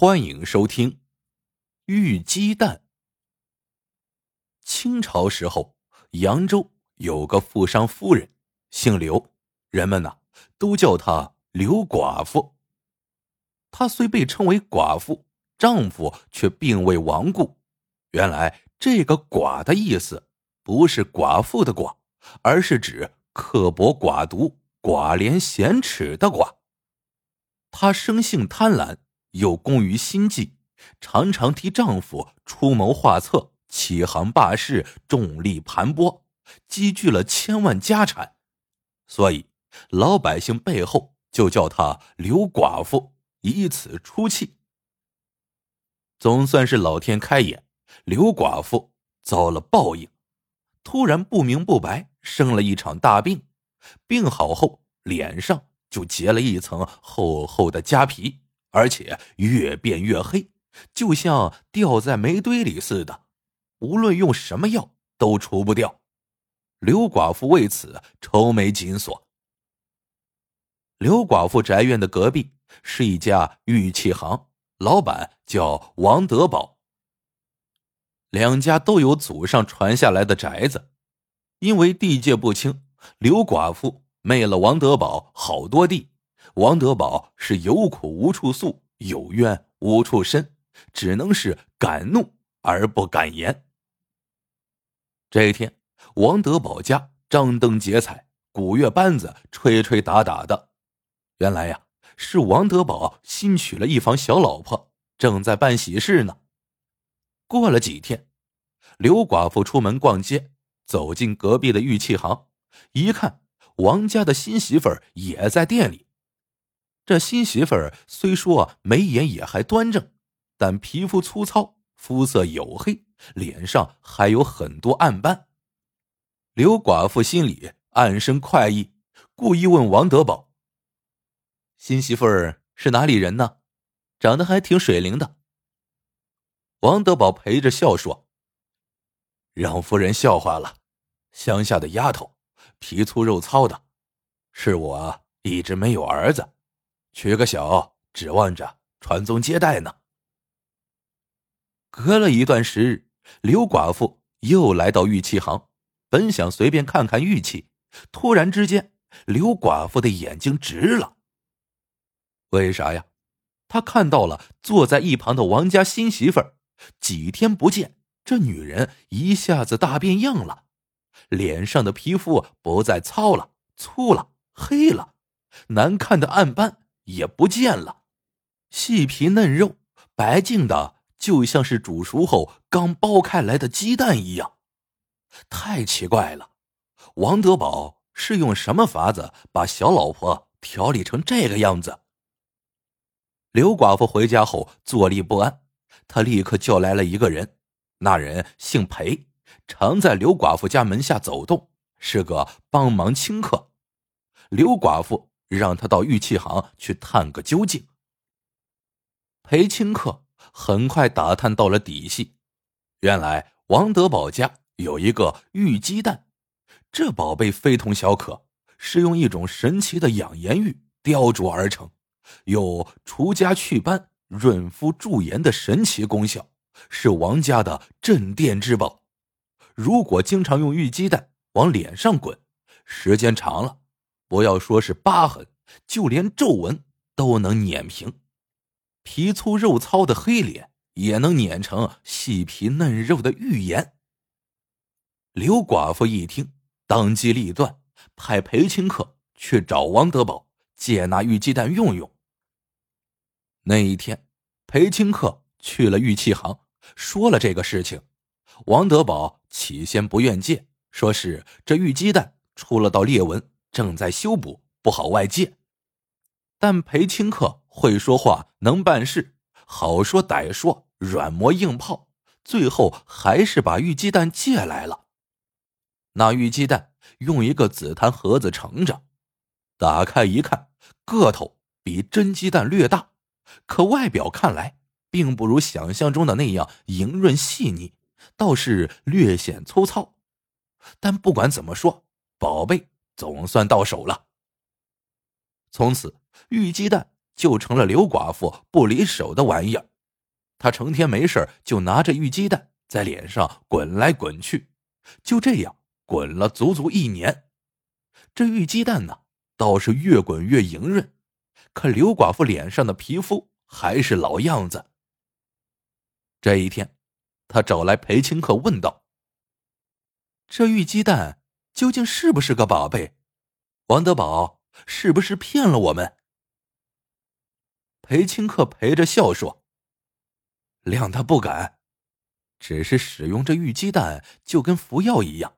欢迎收听《玉鸡蛋》。清朝时候，扬州有个富商夫人，姓刘，人们呢都叫她刘寡妇。她虽被称为寡妇，丈夫却并未亡故。原来这个“寡”的意思，不是寡妇的“寡”，而是指刻薄寡毒、寡廉鲜耻的“寡”。她生性贪婪。又工于心计，常常替丈夫出谋划策、起行霸市、重力盘剥，积聚了千万家产，所以老百姓背后就叫她刘寡妇，以此出气。总算是老天开眼，刘寡妇遭了报应，突然不明不白生了一场大病，病好后脸上就结了一层厚厚的痂皮。而且越变越黑，就像掉在煤堆里似的，无论用什么药都除不掉。刘寡妇为此愁眉紧锁。刘寡妇宅院的隔壁是一家玉器行，老板叫王德宝。两家都有祖上传下来的宅子，因为地界不清，刘寡妇昧了王德宝好多地。王德宝是有苦无处诉，有冤无处伸，只能是敢怒而不敢言。这一天，王德宝家张灯结彩，鼓乐班子吹吹打打的。原来呀，是王德宝新娶了一房小老婆，正在办喜事呢。过了几天，刘寡妇出门逛街，走进隔壁的玉器行，一看，王家的新媳妇儿也在店里。这新媳妇儿虽说眉眼也还端正，但皮肤粗糙，肤色黝黑，脸上还有很多暗斑。刘寡妇心里暗生快意，故意问王德宝：“新媳妇儿是哪里人呢？长得还挺水灵的。”王德宝陪着笑说：“让夫人笑话了，乡下的丫头，皮粗肉糙的，是我一直没有儿子。”娶个小，指望着传宗接代呢。隔了一段时日，刘寡妇又来到玉器行，本想随便看看玉器，突然之间，刘寡妇的眼睛直了。为啥呀？她看到了坐在一旁的王家新媳妇儿，几天不见，这女人一下子大变样了，脸上的皮肤不再糙了、粗了、黑了，难看的暗斑。也不见了，细皮嫩肉，白净的，就像是煮熟后刚剥开来的鸡蛋一样，太奇怪了。王德宝是用什么法子把小老婆调理成这个样子？刘寡妇回家后坐立不安，她立刻叫来了一个人，那人姓裴，常在刘寡妇家门下走动，是个帮忙清客。刘寡妇。让他到玉器行去探个究竟。裴清客很快打探到了底细，原来王德宝家有一个玉鸡蛋，这宝贝非同小可，是用一种神奇的养颜玉雕琢而成，有除痂祛斑、润肤驻颜的神奇功效，是王家的镇店之宝。如果经常用玉鸡蛋往脸上滚，时间长了。不要说是疤痕，就连皱纹都能碾平，皮粗肉糙的黑脸也能碾成细皮嫩肉的玉颜。刘寡妇一听，当机立断，派裴清客去找王德宝借那玉鸡蛋用用。那一天，裴清客去了玉器行，说了这个事情。王德宝起先不愿借，说是这玉鸡蛋出了道裂纹。正在修补，不好外借。但裴清客会说话，能办事，好说歹说，软磨硬泡，最后还是把玉鸡蛋借来了。那玉鸡蛋用一个紫檀盒子盛着，打开一看，个头比真鸡蛋略大，可外表看来并不如想象中的那样莹润细腻，倒是略显粗糙。但不管怎么说，宝贝。总算到手了。从此，玉鸡蛋就成了刘寡妇不离手的玩意儿。他成天没事就拿着玉鸡蛋在脸上滚来滚去，就这样滚了足足一年。这玉鸡蛋呢，倒是越滚越莹润，可刘寡妇脸上的皮肤还是老样子。这一天，他找来裴清客问道：“这玉鸡蛋究竟是不是个宝贝？王德宝是不是骗了我们？”裴清客陪着笑说：“谅他不敢，只是使用这玉鸡蛋就跟服药一样，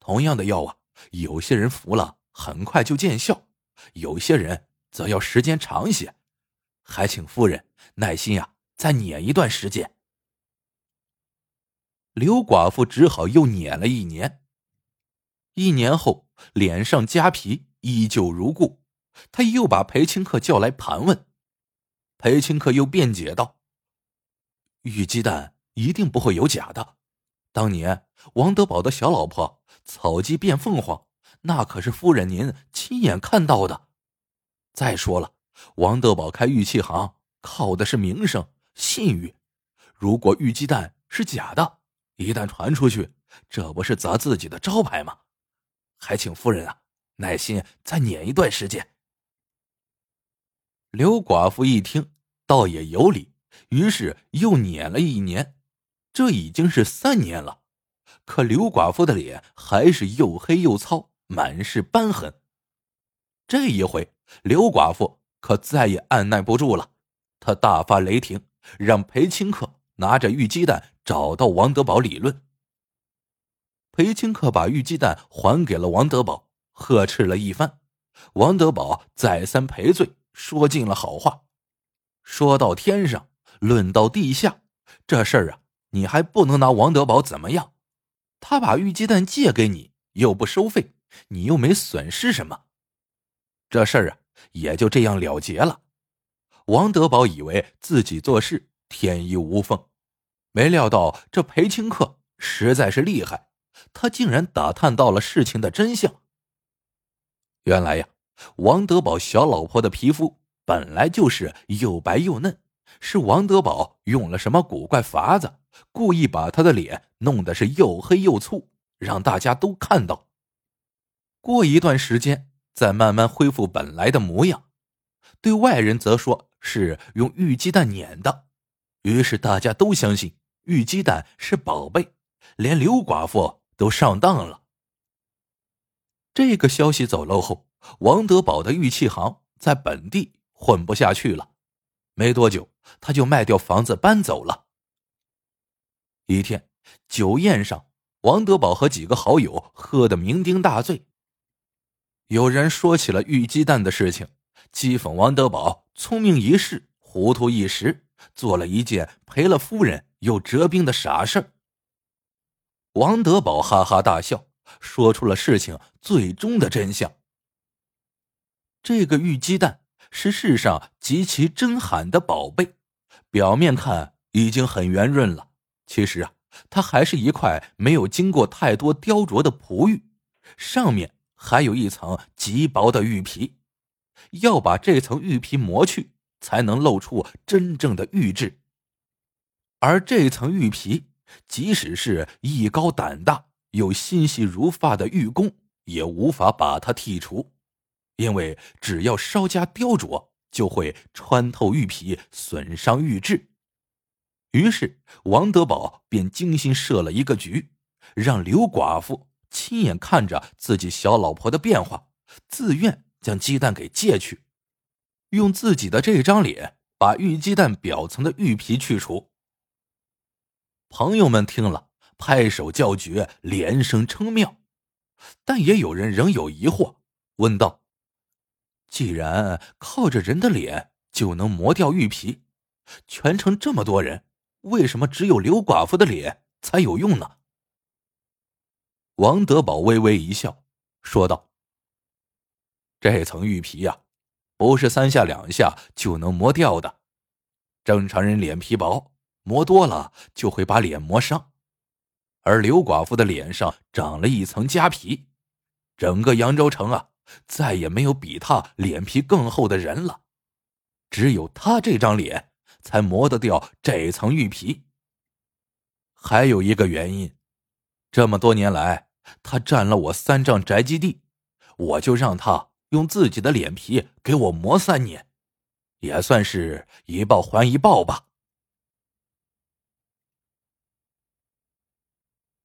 同样的药啊，有些人服了很快就见效，有些人则要时间长些，还请夫人耐心呀，再碾一段时间。”刘寡妇只好又撵了一年。一年后，脸上痂皮依旧如故，他又把裴清客叫来盘问。裴清客又辩解道：“玉鸡蛋一定不会有假的，当年王德宝的小老婆草鸡变凤凰，那可是夫人您亲眼看到的。再说了，王德宝开玉器行靠的是名声信誉，如果玉鸡蛋是假的。”一旦传出去，这不是砸自己的招牌吗？还请夫人啊，耐心再撵一段时间。刘寡妇一听，倒也有理，于是又撵了一年，这已经是三年了。可刘寡妇的脸还是又黑又糙，满是斑痕。这一回，刘寡妇可再也按耐不住了，她大发雷霆，让裴清客拿着玉鸡蛋。找到王德宝理论。裴清客把玉鸡蛋还给了王德宝，呵斥了一番。王德宝再三赔罪，说尽了好话。说到天上，论到地下，这事儿啊，你还不能拿王德宝怎么样。他把玉鸡蛋借给你，又不收费，你又没损失什么。这事儿啊，也就这样了结了。王德宝以为自己做事天衣无缝。没料到这裴清客实在是厉害，他竟然打探到了事情的真相。原来呀，王德宝小老婆的皮肤本来就是又白又嫩，是王德宝用了什么古怪法子，故意把她的脸弄得是又黑又粗，让大家都看到。过一段时间再慢慢恢复本来的模样，对外人则说是用玉鸡蛋碾的，于是大家都相信。玉鸡蛋是宝贝，连刘寡妇都上当了。这个消息走漏后，王德宝的玉器行在本地混不下去了，没多久他就卖掉房子搬走了。一天酒宴上，王德宝和几个好友喝得酩酊大醉，有人说起了玉鸡蛋的事情，讥讽王德宝聪明一世，糊涂一时，做了一件赔了夫人。又折兵的傻事王德宝哈哈大笑，说出了事情最终的真相。这个玉鸡蛋是世上极其珍罕的宝贝，表面看已经很圆润了，其实啊，它还是一块没有经过太多雕琢的璞玉，上面还有一层极薄的玉皮，要把这层玉皮磨去，才能露出真正的玉质。而这层玉皮，即使是艺高胆大又心细如发的玉工，也无法把它剔除，因为只要稍加雕琢，就会穿透玉皮，损伤玉质。于是，王德宝便精心设了一个局，让刘寡妇亲眼看着自己小老婆的变化，自愿将鸡蛋给借去，用自己的这张脸把玉鸡蛋表层的玉皮去除。朋友们听了，拍手叫绝，连声称妙。但也有人仍有疑惑，问道：“既然靠着人的脸就能磨掉玉皮，全城这么多人，为什么只有刘寡妇的脸才有用呢？”王德宝微微一笑，说道：“这层玉皮呀，不是三下两下就能磨掉的。正常人脸皮薄。”磨多了就会把脸磨伤，而刘寡妇的脸上长了一层痂皮，整个扬州城啊，再也没有比她脸皮更厚的人了，只有她这张脸才磨得掉这层玉皮。还有一个原因，这么多年来，他占了我三丈宅基地，我就让他用自己的脸皮给我磨三年，也算是一报还一报吧。